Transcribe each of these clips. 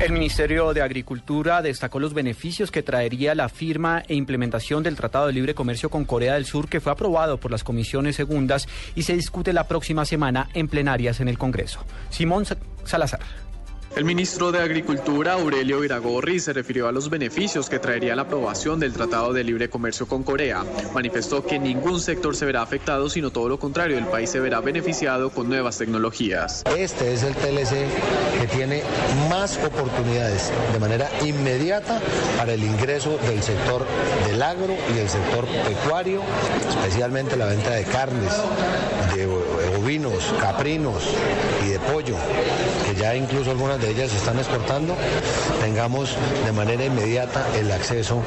El Ministerio de Agricultura destacó los beneficios que traería la firma e implementación del Tratado de Libre Comercio con Corea del Sur, que fue aprobado por las comisiones segundas y se discute la próxima semana en plenarias en el Congreso. Simón Salazar. El ministro de Agricultura, Aurelio Iragorri, se refirió a los beneficios que traería la aprobación del Tratado de Libre Comercio con Corea. Manifestó que ningún sector se verá afectado, sino todo lo contrario, el país se verá beneficiado con nuevas tecnologías. Este es el TLC que tiene más oportunidades de manera inmediata para el ingreso del sector del agro y el sector pecuario, especialmente la venta de carnes, de ovinos, caprinos y de pollo, ya incluso algunas de ellas se están exportando, tengamos de manera inmediata el acceso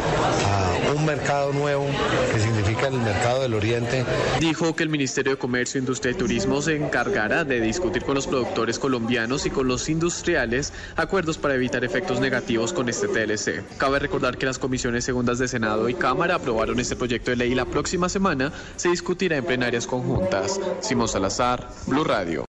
a un mercado nuevo que significa el mercado del Oriente. Dijo que el Ministerio de Comercio, Industria y Turismo se encargará de discutir con los productores colombianos y con los industriales acuerdos para evitar efectos negativos con este TLC. Cabe recordar que las comisiones segundas de Senado y Cámara aprobaron este proyecto de ley y la próxima semana se discutirá en plenarias conjuntas. Simón Salazar, Blue Radio.